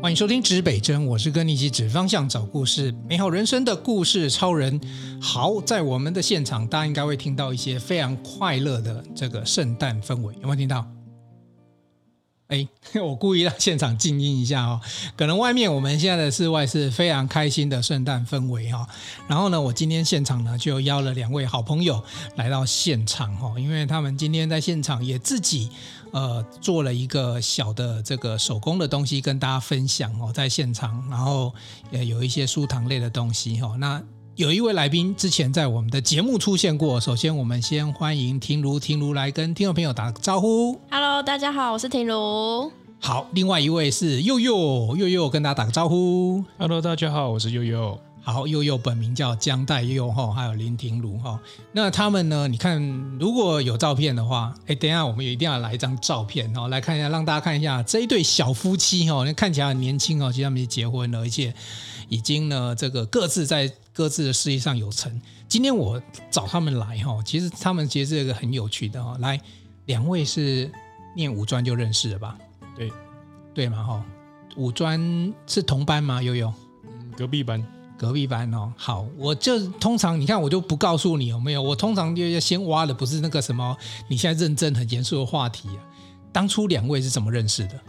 欢迎收听指北针，我是跟你一起指方向、找故事、美好人生的故事超人。好，在我们的现场，大家应该会听到一些非常快乐的这个圣诞氛围，有没有听到？哎，我故意让现场静音一下哦，可能外面我们现在的室外是非常开心的圣诞氛围哈。然后呢，我今天现场呢就邀了两位好朋友来到现场哈，因为他们今天在现场也自己呃做了一个小的这个手工的东西跟大家分享哦，在现场，然后也有一些酥糖类的东西哈。那有一位来宾之前在我们的节目出现过。首先，我们先欢迎婷如，婷如来跟听众朋友打个招呼。Hello，大家好，我是婷如。好，另外一位是佑佑，佑佑跟大家打个招呼。Hello，大家好，我是祐祐。好，祐祐本名叫江代悠哈，还有林庭如哈。那他们呢？你看，如果有照片的话，哎，等一下我们也一定要来一张照片哦，来看一下，让大家看一下这一对小夫妻哈，那看起来很年轻哦，其实他们已经结婚了，而且已经呢，这个各自在。各自的事业上有成。今天我找他们来哈，其实他们其实是一个很有趣的哈。来，两位是念五专就认识了吧？对，对嘛哈。五专是同班吗？悠悠？嗯，隔壁班。隔壁班哦。好，我就通常你看我就不告诉你有没有，我通常就要先挖的不是那个什么你现在认真很严肃的话题啊。当初两位是怎么认识的？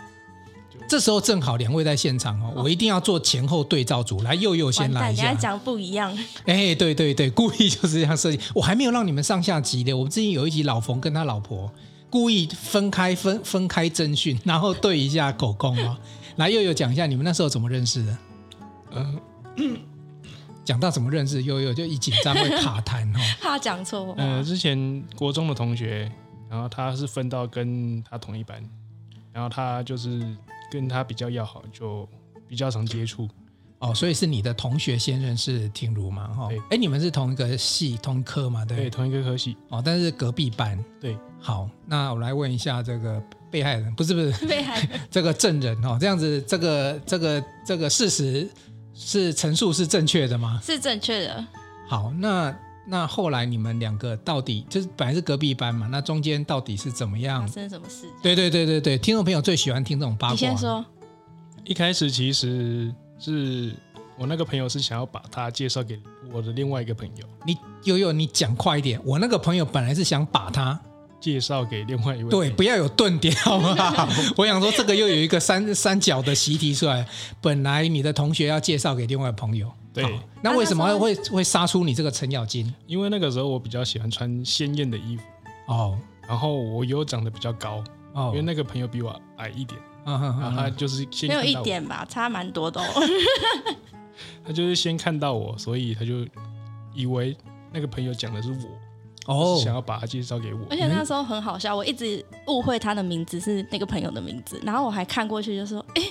这时候正好两位在现场哦，我一定要做前后对照组。来，佑佑先来一下。你还讲不一样？哎，对对对，故意就是这样设计。我还没有让你们上下集的。我们之前有一集老冯跟他老婆故意分开分分开侦讯，然后对一下口供哦。来，佑佑讲一下你们那时候怎么认识的？嗯，讲到怎么认识，悠悠就一紧张会卡痰哦。怕讲错。呃，之前国中的同学，然后他是分到跟他同一班，然后他就是。跟他比较要好，就比较常接触哦，所以是你的同学先认识婷如嘛？哈，哎，你们是同一个系、同科嘛？对，对，同一个科系哦，但是隔壁班。对，好，那我来问一下这个被害人，不是不是 被害人，这个证人哦，这样子，这个这个这个事实是陈述是正确的吗？是正确的。好，那。那后来你们两个到底就是本来是隔壁班嘛？那中间到底是怎么样？发生什么事？对对对对对，听众朋友最喜欢听这种八卦。你先说。一开始其实是我那个朋友是想要把他介绍给我的另外一个朋友。你悠悠，你讲快一点。我那个朋友本来是想把他介绍给另外一位。对，不要有顿点，好不好？我想说这个又有一个三三角的习题出来。本来你的同学要介绍给另外朋友。对，那为什么会会杀出你这个程咬金？因为那个时候我比较喜欢穿鲜艳的衣服哦，然后我又长得比较高哦，因为那个朋友比我矮一点，嗯哼，然后他就是先没有一点吧，差蛮多的哦。他就是先看到我，所以他就以为那个朋友讲的是我哦，想要把他介绍给我。而且那时候很好笑，我一直误会他的名字是那个朋友的名字，然后我还看过去就说，哎，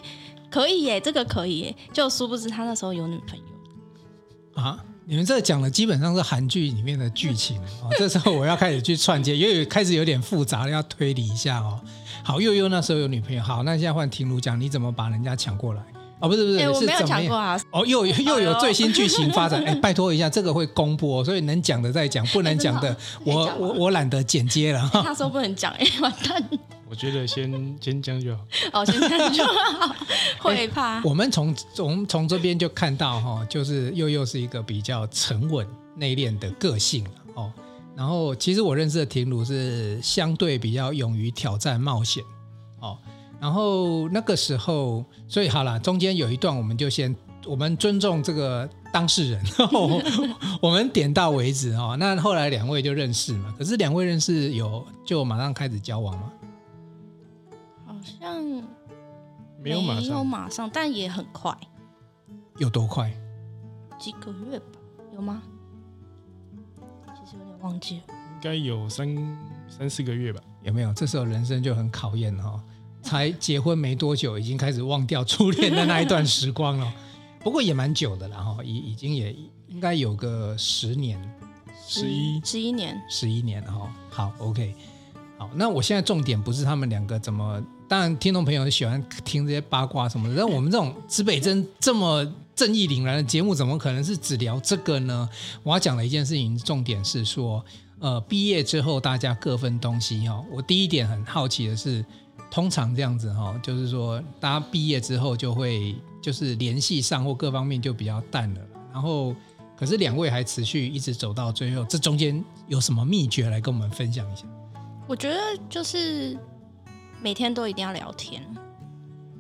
可以耶，这个可以耶，就殊不知他那时候有女朋友。啊！你们这讲的基本上是韩剧里面的剧情哦。这时候我要开始去串接，因为开始有点复杂，要推理一下哦。好，悠悠那时候有女朋友。好，那现在换婷如讲，你怎么把人家抢过来？哦，不是不是，欸、我没有是抢过啊。哦，又又有最新剧情发展。哎，拜托一下，这个会公播，所以能讲的再讲，不能讲的，我我我懒得剪接了。他说不能讲，哎，完蛋。我觉得先先讲就好。哦，先讲就好。会怕。我们从从从这边就看到哈，就是又又是一个比较沉稳内敛的个性哦。然后其实我认识的婷如是相对比较勇于挑战冒险哦。然后那个时候，所以好了，中间有一段，我们就先我们尊重这个当事人，我们点到为止哦。那后来两位就认识嘛，可是两位认识有就马上开始交往吗？好像没有马上，马上，但也很快。有多快？几个月吧？有吗？其实有点忘记了，应该有三三四个月吧？有没有？这时候人生就很考验哈、哦。才结婚没多久，已经开始忘掉初恋的那一段时光了。不过也蛮久的了哈，已已经也应该有个十年，十一十一年，十一年哈。好，OK，好。那我现在重点不是他们两个怎么，当然听众朋友喜欢听这些八卦什么的。但我们这种指北针这么正义凛然的节目，怎么可能是只聊这个呢？我要讲的一件事情，重点是说，呃，毕业之后大家各分东西哈。我第一点很好奇的是。通常这样子哈、哦，就是说大家毕业之后就会就是联系上或各方面就比较淡了。然后，可是两位还持续一直走到最后，这中间有什么秘诀来跟我们分享一下？我觉得就是每天都一定要聊天。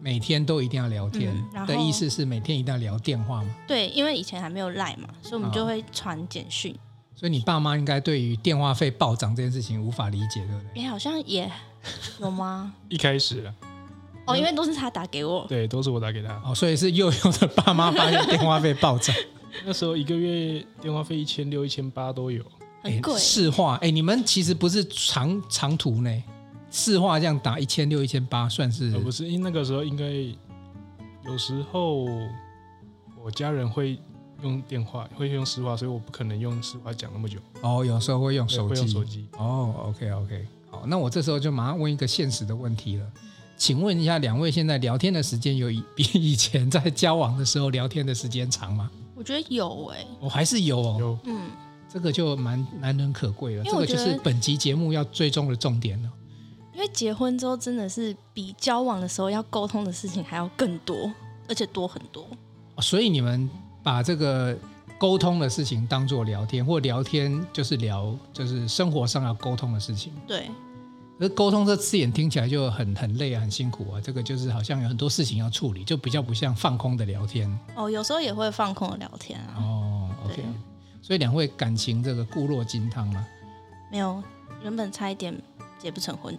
每天都一定要聊天、嗯、的意思是每天一定要聊电话吗？对，因为以前还没有赖嘛，所以我们就会传简讯。哦、所以你爸妈应该对于电话费暴涨这件事情无法理解，对不对？哎，好像也有吗？一开始啊，哦，因为都是他打给我，对，都是我打给他。哦，所以是幼幼的爸妈发现电话费暴涨，那时候一个月电话费一千六、一千八都有，很贵。市话，哎，你们其实不是长长途呢？市话这样打一千六、一千八算是？不是，因为那个时候应该。有时候我家人会用电话，会用实话，所以我不可能用实话讲那么久。哦，有时候会用手机。会用手机。哦，OK OK，好，那我这时候就马上问一个现实的问题了，请问一下，两位现在聊天的时间有 比以前在交往的时候聊天的时间长吗？我觉得有哎、欸，我、哦、还是有哦。有，嗯，这个就蛮难能可贵了。这个就是本集节目要追踪的重点了。因为结婚之后真的是比交往的时候要沟通的事情还要更多，而且多很多。所以你们把这个沟通的事情当做聊天，或聊天就是聊就是生活上要沟通的事情。对。而沟通这字眼听起来就很很累啊，很辛苦啊。这个就是好像有很多事情要处理，就比较不像放空的聊天。哦，有时候也会放空的聊天啊。哦，OK。所以两位感情这个固若金汤吗？没有，原本差一点。结不成婚，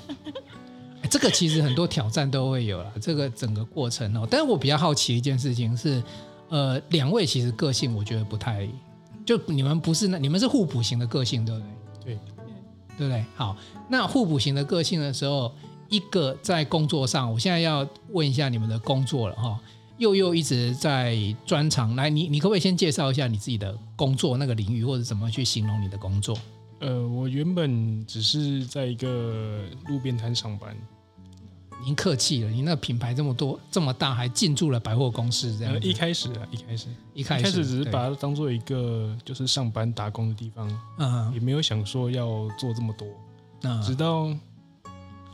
这个其实很多挑战都会有了。这个整个过程哦，但是我比较好奇一件事情是，呃，两位其实个性我觉得不太，就你们不是那，你们是互补型的个性，对不对？对，对不对？好，那互补型的个性的时候，一个在工作上，我现在要问一下你们的工作了哈。又又一直在专长，来，你你可不可以先介绍一下你自己的工作那个领域，或者怎么去形容你的工作？呃，我原本只是在一个路边摊上班。您客气了，您那个品牌这么多这么大，还进驻了百货公司这样。呃，一开始啊，一开始，一开始，一开始只是把它当做一个就是上班打工的地方，嗯，也没有想说要做这么多。嗯，直到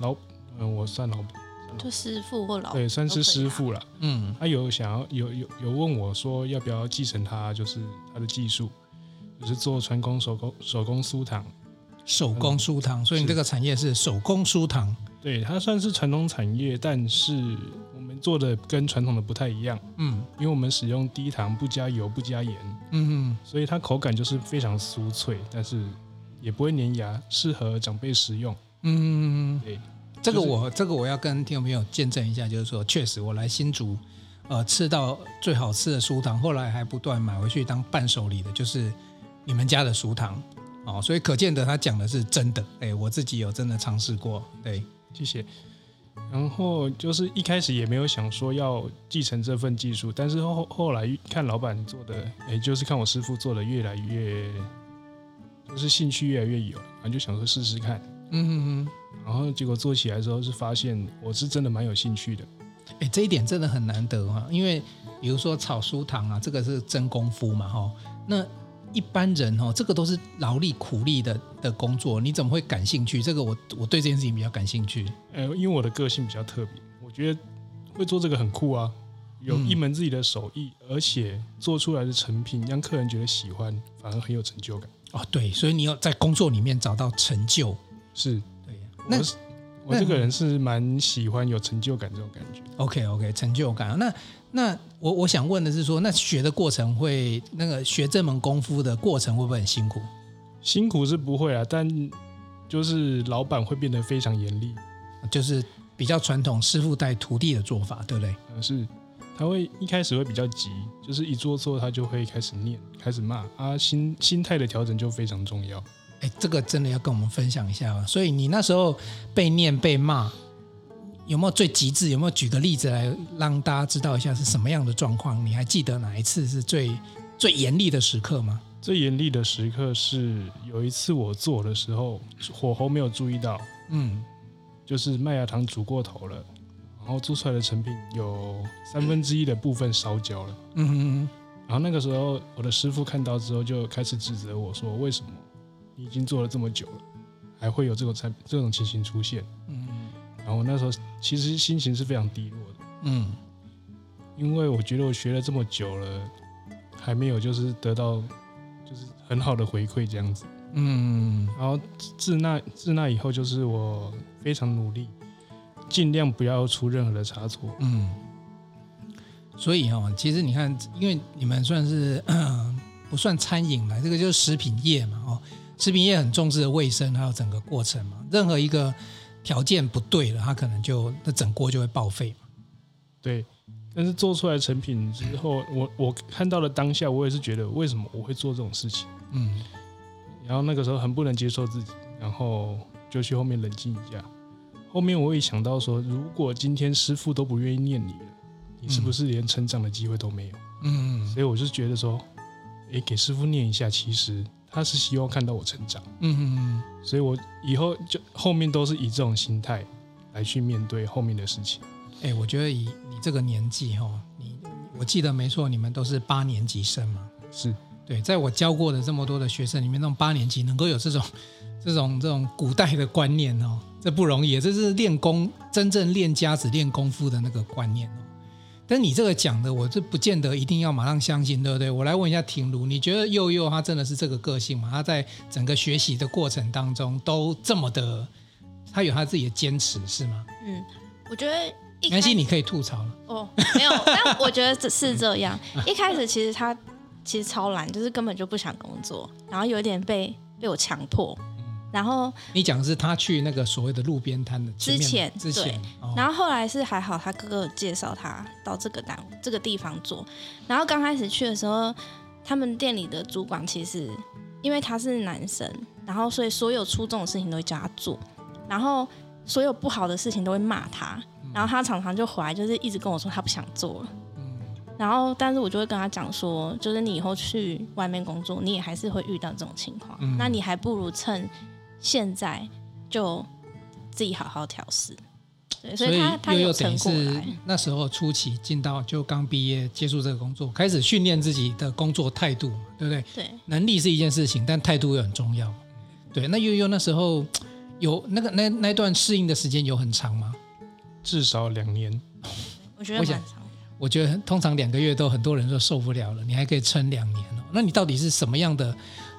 老，嗯、呃，我算老板，就师傅或老，对，算是师傅了。嗯，他有想要有有有问我说要不要继承他，就是他的技术。就是做传统手工手工酥糖，手工酥糖，所以你这个产业是手工酥糖。对，它算是传统产业，但是我们做的跟传统的不太一样。嗯，因为我们使用低糖，不加油，不加盐。嗯嗯，所以它口感就是非常酥脆，但是也不会粘牙，适合长辈食用。嗯嗯嗯，对，这个我这个我要跟听众朋友见证一下，就是说，确实我来新竹，呃，吃到最好吃的酥糖，后来还不断买回去当伴手礼的，就是。你们家的酥糖，哦，所以可见得他讲的是真的，哎，我自己有真的尝试过，对，谢谢。然后就是一开始也没有想说要继承这份技术，但是后后来看老板做的，哎，就是看我师傅做的越来越，就是兴趣越来越有，然后就想说试试看，嗯哼哼，然后结果做起来之后是发现我是真的蛮有兴趣的，哎，这一点真的很难得哈，因为比如说炒酥糖啊，这个是真功夫嘛，哈，那。一般人哦，这个都是劳力苦力的的工作，你怎么会感兴趣？这个我我对这件事情比较感兴趣。呃，因为我的个性比较特别，我觉得会做这个很酷啊，有一门自己的手艺，嗯、而且做出来的成品让客人觉得喜欢，反而很有成就感。哦，对，所以你要在工作里面找到成就，是对。那我，我这个人是蛮喜欢有成就感这种感觉。OK OK，成就感。那那我我想问的是说，那学的过程会那个学这门功夫的过程会不会很辛苦？辛苦是不会啊，但就是老板会变得非常严厉，就是比较传统师傅带徒弟的做法，对不对？嗯，是，他会一开始会比较急，就是一做错他就会开始念，开始骂啊，心心态的调整就非常重要。哎，这个真的要跟我们分享一下啊。所以你那时候被念被骂。有没有最极致？有没有举个例子来让大家知道一下是什么样的状况？你还记得哪一次是最最严厉的时刻吗？最严厉的时刻是有一次我做的时候，火候没有注意到，嗯，就是麦芽糖煮过头了，然后做出来的成品有三分之一的部分烧焦了，嗯哼哼，然后那个时候我的师傅看到之后就开始指责我说：“为什么你已经做了这么久了，还会有这种产这种情形出现？”嗯。然后那时候其实心情是非常低落的，嗯，因为我觉得我学了这么久了，还没有就是得到就是很好的回馈这样子，嗯，然后自那自那以后，就是我非常努力，尽量不要出任何的差错，嗯，所以哦，其实你看，因为你们算是不算餐饮了，这个就是食品业嘛，哦，食品业很重视的卫生还有整个过程嘛，任何一个条件不对了，它可能就那整锅就会报废嘛。对，但是做出来成品之后，我我看到了当下，我也是觉得为什么我会做这种事情，嗯，然后那个时候很不能接受自己，然后就去后面冷静一下。后面我也想到说，如果今天师傅都不愿意念你了，你是不是连成长的机会都没有？嗯，所以我就觉得说，诶，给师傅念一下，其实他是希望看到我成长。嗯嗯嗯。所以我以后就后面都是以这种心态来去面对后面的事情。哎，我觉得以你这个年纪哈，你我记得没错，你们都是八年级生嘛？是对，在我教过的这么多的学生里面，那种八年级能够有这种 这种这种古代的观念哦。这不容易，这是练功真正练家子练功夫的那个观念哦。但你这个讲的，我这不见得一定要马上相信，对不对？我来问一下庭如，你觉得佑佑他真的是这个个性吗？他在整个学习的过程当中都这么的，他有他自己的坚持是吗？嗯，我觉得一开始你可以吐槽了。哦，没有，但我觉得只是这样。一开始其实他其实超懒，就是根本就不想工作，然后有点被被我强迫。然后你讲的是他去那个所谓的路边摊的之前，之前，对，然后后来是还好，他哥哥介绍他到这个单这个地方做。然后刚开始去的时候，他们店里的主管其实因为他是男生，然后所以所有出众的事情都会叫他做，然后所有不好的事情都会骂他。然后他常常就回来，就是一直跟我说他不想做了。然后但是我就会跟他讲说，就是你以后去外面工作，你也还是会遇到这种情况，那你还不如趁。现在就自己好好调试，对，所以他他有成过来。那时候初期进到就刚毕业接触这个工作，开始训练自己的工作态度，对不对？对，能力是一件事情，但态度也很重要。对，那悠悠那时候有那个那那段适应的时间有很长吗？至少两年，我觉得蛮长。我觉得通常两个月都很多人都受不了了，你还可以撑两年哦。那你到底是什么样的？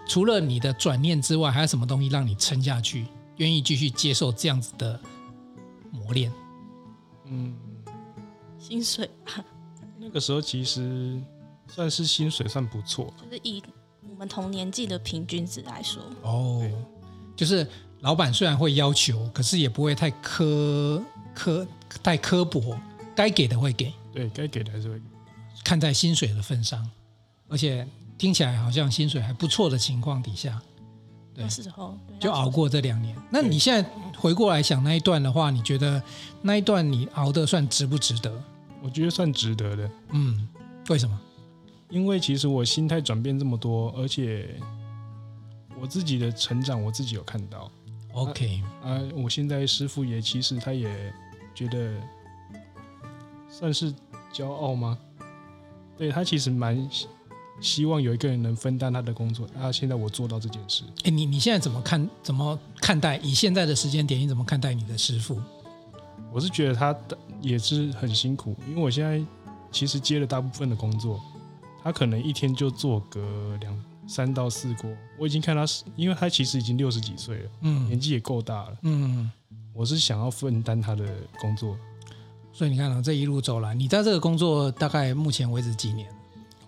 除了你的转念之外，还有什么东西让你撑下去，愿意继续接受这样子的磨练？嗯，薪水吧。那个时候其实算是薪水算不错，就是以我们同年纪的平均值来说。哦，就是老板虽然会要求，可是也不会太苛苛太刻薄，该给的会给。对，该给的还是会给。看在薪水的份上，而且。听起来好像薪水还不错的情况底下，对，那时候就熬过这两年。那你现在回过来想那一段的话，你觉得那一段你熬的算值不值得？我觉得算值得的。嗯，为什么？因为其实我心态转变这么多，而且我自己的成长我自己有看到。OK，啊，啊，我现在师傅也其实他也觉得算是骄傲吗？对，他其实蛮。希望有一个人能分担他的工作。啊，现在我做到这件事。哎，你你现在怎么看？怎么看待？以现在的时间点，你怎么看待你的师傅？我是觉得他也是很辛苦，因为我现在其实接了大部分的工作，他可能一天就做个两三到四锅。我已经看他，因为他其实已经六十几岁了，嗯，年纪也够大了，嗯，我是想要分担他的工作。所以你看到这一路走来，你在这个工作大概目前为止几年？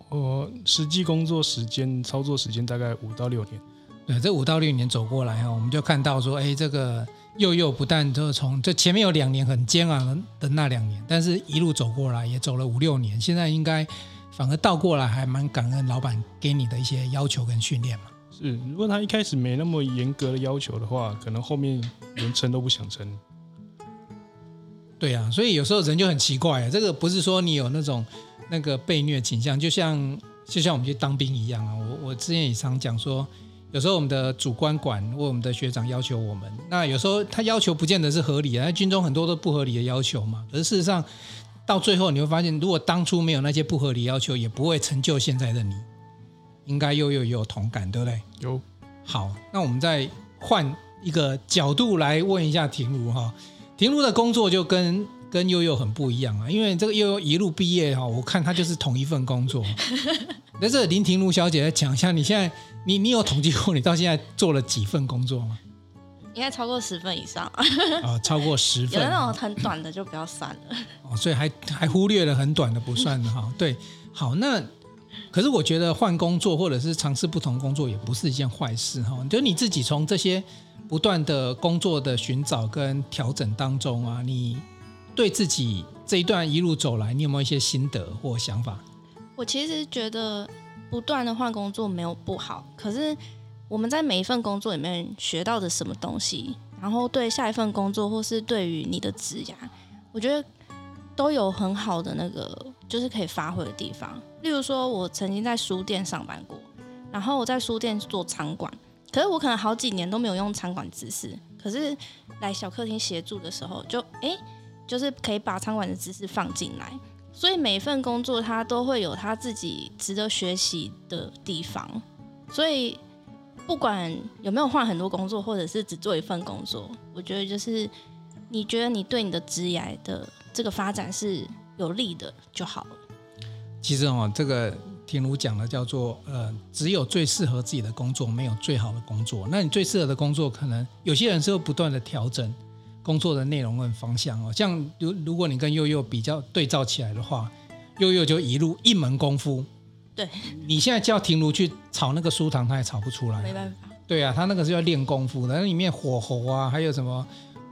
我实际工作时间、操作时间大概五到六年。对，这五到六年走过来哈，我们就看到说，哎，这个祐祐不但就从这前面有两年很煎熬的那两年，但是一路走过来也走了五六年，现在应该反而倒过来还蛮感恩老板给你的一些要求跟训练嘛。是，如果他一开始没那么严格的要求的话，可能后面连撑都不想撑。对啊，所以有时候人就很奇怪啊，这个不是说你有那种。那个被虐倾向，就像就像我们去当兵一样啊。我我之前也常讲说，有时候我们的主观管或我们的学长要求我们，那有时候他要求不见得是合理的。那军中很多都不合理的要求嘛。可是事实上，到最后你会发现，如果当初没有那些不合理要求，也不会成就现在的你。应该又又有同感，对不对？有。好，那我们再换一个角度来问一下庭如哈。庭如的工作就跟跟悠悠很不一样啊，因为这个悠悠一路毕业哈，我看他就是同一份工作。那这林庭如小姐来讲一下，你现在你你有统计过你到现在做了几份工作吗？应该超过十份以上啊。哦，超过十份。有那种很短的就不要算了。哦，所以还还忽略了很短的不算的哈。对，好，那可是我觉得换工作或者是尝试不同工作也不是一件坏事哈。就你自己从这些不断的工作的寻找跟调整当中啊，你对自己这一段一路走来，你有没有一些心得或想法？我其实觉得不断的换工作没有不好，可是我们在每一份工作里面学到的什么东西，然后对下一份工作或是对于你的职涯，我觉得都有很好的那个就是可以发挥的地方。例如说，我曾经在书店上班过，然后我在书店做仓管，可是我可能好几年都没有用仓管知识，可是来小客厅协助的时候就，就哎，就是可以把餐馆的知识放进来。所以每一份工作，它都会有它自己值得学习的地方。所以不管有没有换很多工作，或者是只做一份工作，我觉得就是你觉得你对你的职业的这个发展是有利的就好了。其实哦，这个庭如讲的叫做呃，只有最适合自己的工作，没有最好的工作。那你最适合的工作，可能有些人是会不断的调整。工作的内容跟方向哦，像如如果你跟悠悠比较对照起来的话，悠悠就一路一门功夫。对，你现在叫婷如去炒那个酥糖，他也炒不出来。没办法。对啊，他那个是要练功夫的，那里面火候啊，还有什么？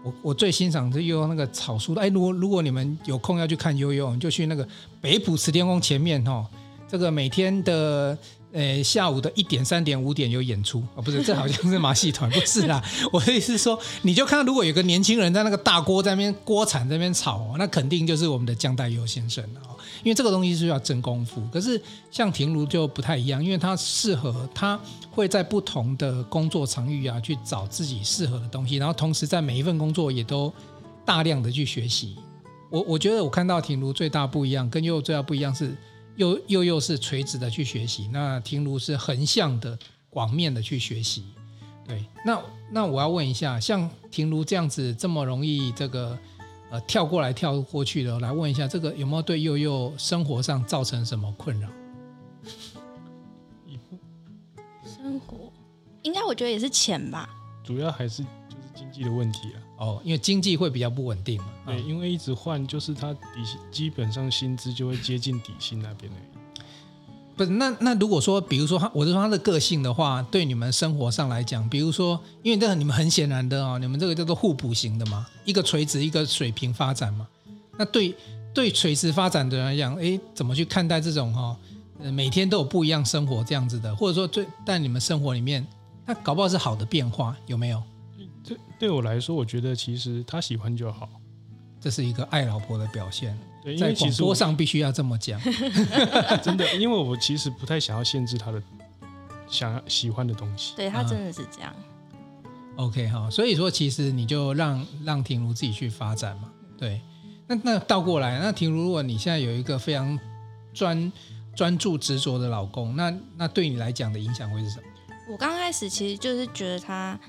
我我最欣赏是悠悠那个炒酥的。哎，如果如果你们有空要去看悠悠，你就去那个北埔慈天宫前面哦，这个每天的。呃，下午的一点、三点、五点有演出哦，不是，这好像是马戏团，不是啦。我的意思是说，你就看如果有个年轻人在那个大锅在那边锅铲在那边炒，那肯定就是我们的江代祐先生了。因为这个东西是要真功夫。可是像庭如就不太一样，因为他适合，他会在不同的工作场域啊去找自己适合的东西，然后同时在每一份工作也都大量的去学习。我我觉得我看到庭如最大不一样，跟祐祐最大不一样是。又又又是垂直的去学习，那庭如是横向的广面的去学习，对，那那我要问一下，像庭如这样子这么容易这个呃跳过来跳过去的，来问一下，这个有没有对悠悠生活上造成什么困扰？生活应该我觉得也是钱吧，主要还是就是经济的问题啊。哦，因为经济会比较不稳定嘛。对，因为一直换，就是他底基本上薪资就会接近底薪那边的。不是，那那如果说，比如说他，我是说他的个性的话，对你们生活上来讲，比如说，因为这个你们很显然的哦，你们这个叫做互补型的嘛，一个垂直，一个水平发展嘛。那对对垂直发展的人来讲，哎，怎么去看待这种哈，每天都有不一样生活这样子的，或者说最在你们生活里面，那搞不好是好的变化，有没有？对对我来说，我觉得其实他喜欢就好，这是一个爱老婆的表现。对，因为其实在广播上必须要这么讲，真的，因为我其实不太想要限制他的想要喜欢的东西。对他真的是这样。嗯、OK 哈，所以说其实你就让让婷如自己去发展嘛。对，那那倒过来，那婷如，如果你现在有一个非常专专注执着的老公，那那对你来讲的影响会是什么？我刚开始其实就是觉得他。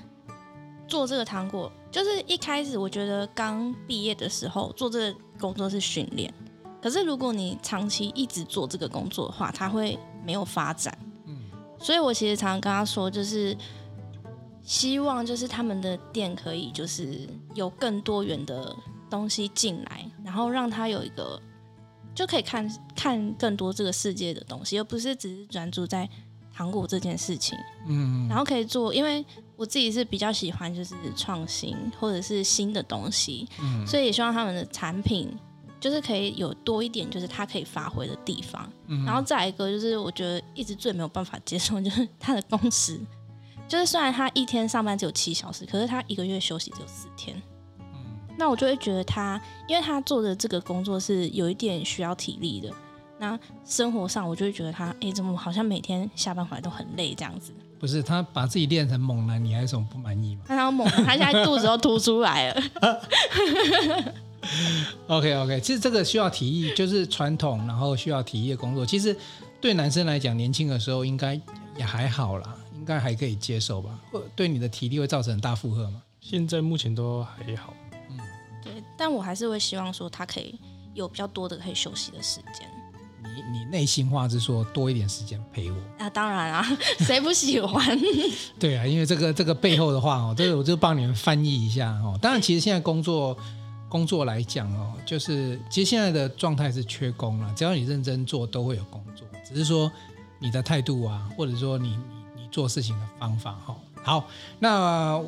做这个糖果，就是一开始我觉得刚毕业的时候做这个工作是训练，可是如果你长期一直做这个工作的话，它会没有发展。嗯，所以我其实常常跟他说，就是希望就是他们的店可以就是有更多元的东西进来，然后让他有一个就可以看看更多这个世界的东西，而不是只是专注在糖果这件事情。嗯，然后可以做，因为。我自己是比较喜欢就是创新或者是新的东西，嗯，所以也希望他们的产品就是可以有多一点就是它可以发挥的地方，嗯，然后再一个就是我觉得一直最没有办法接受就是 他的工时，就是虽然他一天上班只有七小时，可是他一个月休息只有四天，嗯，那我就会觉得他因为他做的这个工作是有一点需要体力的，那生活上我就会觉得他哎怎么好像每天下班回来都很累这样子。不是他把自己练成猛男，你还有什么不满意吗？他要猛男，他现在肚子都凸出来了。OK OK，其实这个需要体力，就是传统，然后需要体力的工作。其实对男生来讲，年轻的时候应该也还好啦，应该还可以接受吧？会对你的体力会造成很大负荷吗？现在目前都还好。嗯，对，但我还是会希望说他可以有比较多的可以休息的时间。你你内心话是说多一点时间陪我啊？当然啊，谁不喜欢？对啊，因为这个这个背后的话哦，这个我就帮你们翻译一下哦。当然，其实现在工作工作来讲哦，就是其实现在的状态是缺工了，只要你认真做，都会有工作。只是说你的态度啊，或者说你你你做事情的方法哈。好，那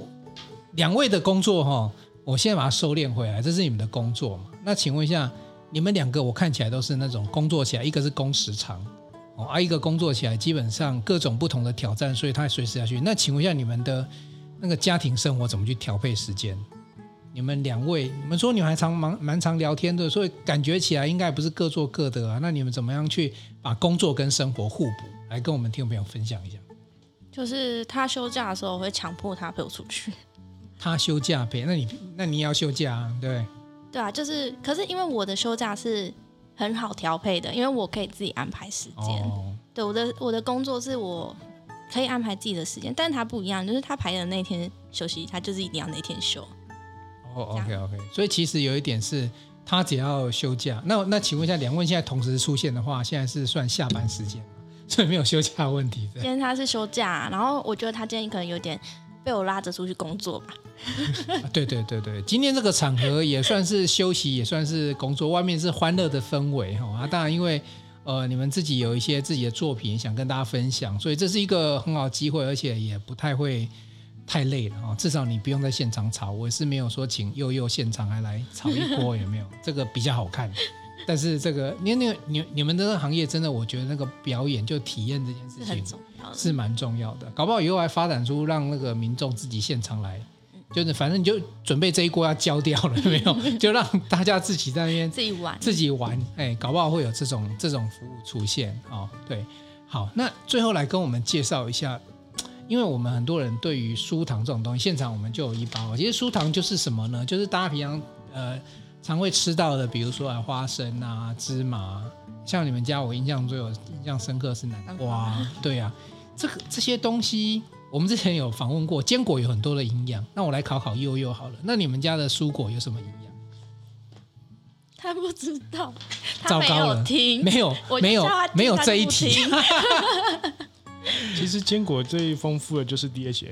两位的工作哈，我现在把它收敛回来，这是你们的工作嘛？那请问一下。你们两个我看起来都是那种工作起来，一个是工时长，哦，啊，一个工作起来基本上各种不同的挑战，所以他随时要去。那请问一下，你们的那个家庭生活怎么去调配时间？你们两位，你们说你们还常蛮蛮常聊天的，所以感觉起来应该不是各做各的啊。那你们怎么样去把工作跟生活互补？来跟我们听众朋友分享一下。就是他休假的时候，我会强迫他陪我出去。他休假陪，那你那你也要休假啊，对。对啊，就是，可是因为我的休假是很好调配的，因为我可以自己安排时间。哦、对，我的我的工作是我可以安排自己的时间，但是他不一样，就是他排的那天休息，他就是一定要那天休。哦，OK OK，所以其实有一点是，他只要休假，那那请问一下，两位现在同时出现的话，现在是算下班时间吗？所以没有休假问题。今天他是休假，然后我觉得他今天可能有点被我拉着出去工作吧。对对对对，今天这个场合也算是休息，也算是工作。外面是欢乐的氛围哈啊，当然因为呃你们自己有一些自己的作品想跟大家分享，所以这是一个很好的机会，而且也不太会太累了啊。至少你不用在现场吵，我是没有说请佑佑现场还来炒一波，有没有？这个比较好看。但是这个你你你你们的行业真的，我觉得那个表演就体验这件事情是，是蛮重要的。搞不好以后还发展出让那个民众自己现场来。就是反正你就准备这一锅要焦掉了，没有？就让大家自己在那边自己玩，自己玩。哎，搞不好会有这种这种服务出现哦。对，好，那最后来跟我们介绍一下，因为我们很多人对于酥糖这种东西，现场我们就有一包。其实酥糖就是什么呢？就是大家平常呃常会吃到的，比如说啊花生啊、芝麻，像你们家我印象最有印象深刻是南瓜，对呀、啊，这个这些东西。我们之前有访问过，坚果有很多的营养。那我来考考悠悠好了。那你们家的蔬果有什么营养？他不知道，糟糕了，听没有，没有，没有这一题。其实坚果最丰富的就是 DHA。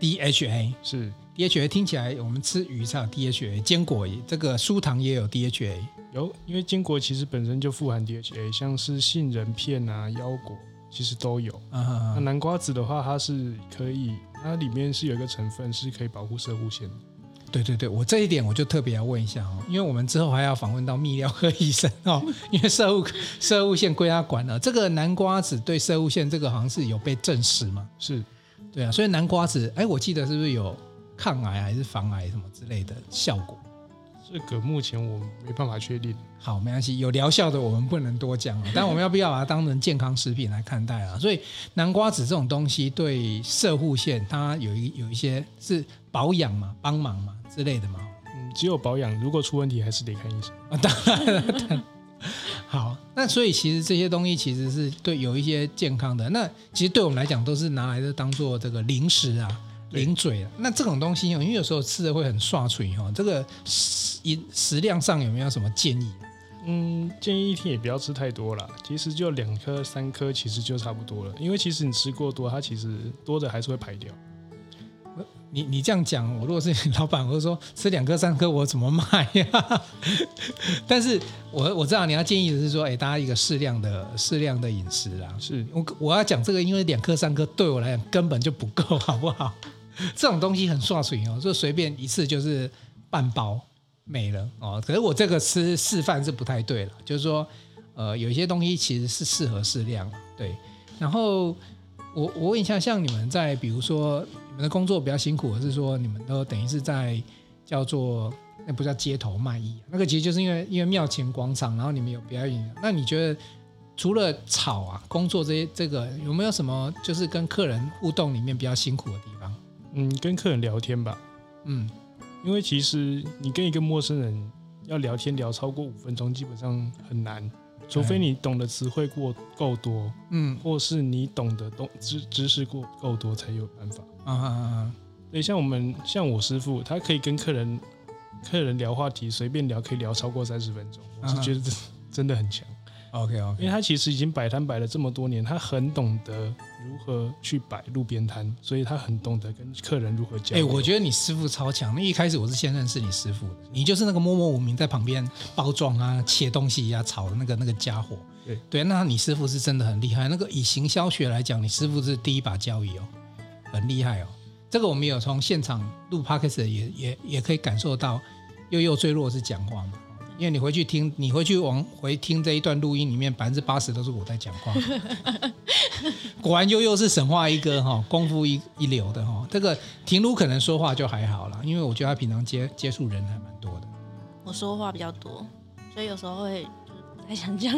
DHA 是 DHA，听起来我们吃鱼才有 DHA，坚果这个酥糖也有 DHA。有，因为坚果其实本身就富含 DHA，像是杏仁片啊、腰果。其实都有。Uh. 那南瓜子的话，它是可以，它里面是有一个成分是可以保护射护腺。对对对，我这一点我就特别要问一下哦，因为我们之后还要访问到泌尿科医生哦，因为射护射护线归他管了。这个南瓜子对射护线这个好像是有被证实嘛？是，对啊，所以南瓜子，哎，我记得是不是有抗癌还是防癌什么之类的效果？这个目前我没办法确定。好，没关系，有疗效的我们不能多讲，但我们要不要把它当成健康食品来看待啊？所以南瓜子这种东西对射护腺它有一有一些是保养嘛、帮忙嘛之类的嘛。嗯，只有保养，如果出问题还是得看医生。啊，当然，当然。好，那所以其实这些东西其实是对有一些健康的，那其实对我们来讲都是拿来的当做这个零食啊。零嘴啊，那这种东西，因为有时候吃的会很刷嘴哈，这个食食量上有没有什么建议？嗯，建议一天也不要吃太多了，其实就两颗三颗，其实就差不多了。因为其实你吃过多，它其实多的还是会排掉。你你这样讲，我如果是你老板，我就说吃两颗三颗，我怎么卖呀？但是我我知道你要建议的是说，哎，大家一个适量的适量的饮食啦。是我我要讲这个，因为两颗三颗对我来讲根本就不够，好不好？这种东西很刷水哦，就随便一次就是半包没了哦。可是我这个吃示范是不太对了，就是说，呃，有一些东西其实是适合适量，对。然后我我问一下，像你们在比如说你们的工作比较辛苦，还是说你们都等于是在叫做那不叫街头卖艺，那个其实就是因为因为庙前广场，然后你们有表演。那你觉得除了吵啊工作这些这个有没有什么就是跟客人互动里面比较辛苦的地方？嗯，跟客人聊天吧。嗯，因为其实你跟一个陌生人要聊天聊超过五分钟，基本上很难，除非你懂得词汇过够多，嗯，或是你懂得懂知知识过够多才有办法。啊啊啊！所以像我们像我师傅，他可以跟客人客人聊话题，随便聊可以聊超过三十分钟，我是觉得这真的很强。OK OK，因为他其实已经摆摊摆了这么多年，他很懂得如何去摆路边摊，所以他很懂得跟客人如何交流。哎，我觉得你师傅超强。那一开始我是先认识你师傅的，你就是那个默默无名在旁边包装啊、切东西呀、啊、炒的那个那个家伙。对对，那你师傅是真的很厉害。那个以行销学来讲，你师傅是第一把交椅哦，很厉害哦。这个我们有从现场录 Podcast 也也也可以感受到，悠悠最弱是讲话嘛。因为你回去听，你回去往回听这一段录音里面，百分之八十都是我在讲话。果然悠悠是神话一哥哈，功夫一一流的哈。这个庭儒可能说话就还好了，因为我觉得他平常接接触人还蛮多的。我说话比较多，所以有时候会不太想讲。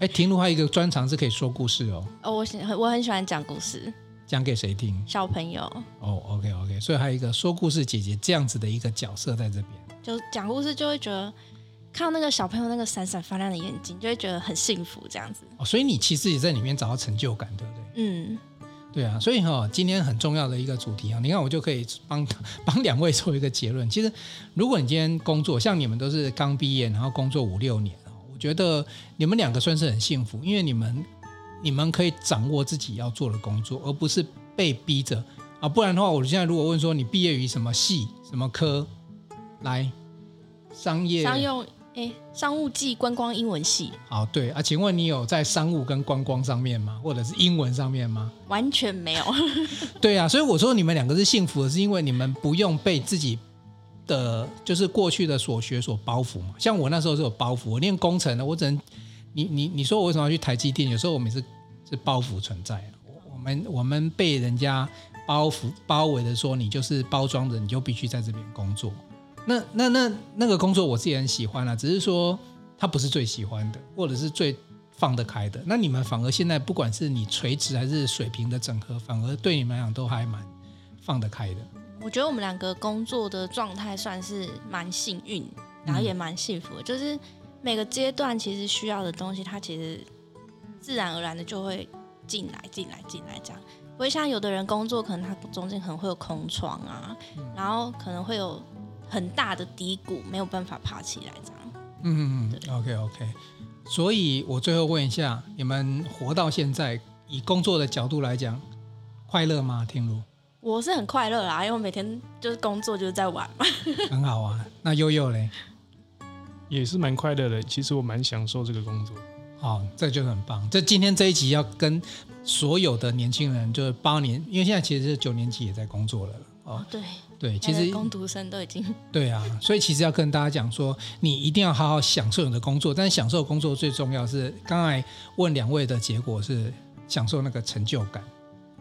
哎，庭儒还有一个专长是可以说故事哦。哦，我喜我很喜欢讲故事。讲给谁听？小朋友。哦，OK OK，所以还有一个说故事姐姐这样子的一个角色在这边。就讲故事就会觉得。看到那个小朋友那个闪闪发亮的眼睛，就会觉得很幸福，这样子。哦，所以你其实也在里面找到成就感，对不对？嗯，对啊。所以哈、哦，今天很重要的一个主题啊，你看我就可以帮 帮两位做一个结论。其实，如果你今天工作，像你们都是刚毕业，然后工作五六年啊，我觉得你们两个算是很幸福，因为你们你们可以掌握自己要做的工作，而不是被逼着啊。不然的话，我现在如果问说你毕业于什么系、什么科，来商业商用。哎，商务暨观光英文系。好，对啊，请问你有在商务跟观光上面吗？或者是英文上面吗？完全没有。对啊，所以我说你们两个是幸福的，是因为你们不用被自己的就是过去的所学所包袱嘛。像我那时候是有包袱，我念工程的，我只能你你你说我为什么要去台积电？有时候我们是是包袱存在，我们我们被人家包袱包围的说，你就是包装的，你就必须在这边工作。那那那那个工作我自己很喜欢啊，只是说他不是最喜欢的，或者是最放得开的。那你们反而现在不管是你垂直还是水平的整合，反而对你们来讲都还蛮放得开的。我觉得我们两个工作的状态算是蛮幸运，然后也蛮幸福的。嗯、就是每个阶段其实需要的东西，它其实自然而然的就会进来、进来、进来这样。不会像有的人工作，可能他中间可能会有空窗啊，嗯、然后可能会有。很大的低谷，没有办法爬起来，这样。嗯嗯嗯，OK OK。所以我最后问一下，你们活到现在，以工作的角度来讲，快乐吗？听如？我是很快乐啦，因为我每天就是工作就是在玩嘛。很好啊。那悠悠嘞？也是蛮快乐的。其实我蛮享受这个工作。好、哦，这就很棒。这今天这一集要跟所有的年轻人，就是八年，因为现在其实是九年级也在工作了。哦，对。对，其实工读生都已经 对啊，所以其实要跟大家讲说，你一定要好好享受你的工作。但是享受工作最重要是，刚才问两位的结果是享受那个成就感。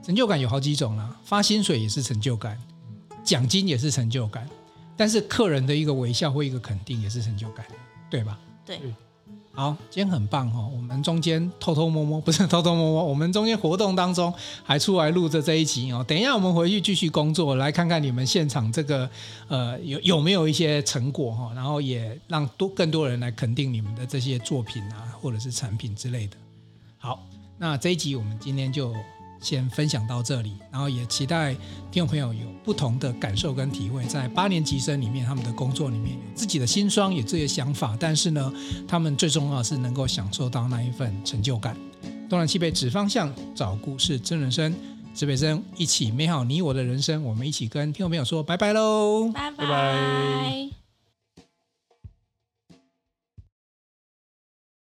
成就感有好几种啦，发薪水也是成就感，奖金也是成就感，但是客人的一个微笑或一个肯定也是成就感，对吧？对。好，今天很棒哦！我们中间偷偷摸摸，不是偷偷摸摸，我们中间活动当中还出来录着这一集哦。等一下我们回去继续工作，来看看你们现场这个呃有有没有一些成果哈，然后也让多更多人来肯定你们的这些作品啊，或者是产品之类的。好，那这一集我们今天就。先分享到这里，然后也期待听众朋友有不同的感受跟体会，在八年级生里面，他们的工作里面有自己的辛酸，有自己的想法，但是呢，他们最重要的是能够享受到那一份成就感。东南西北指方向，找故事真人生，指北针一起美好你我的人生，我们一起跟听众朋友说拜拜喽，拜拜。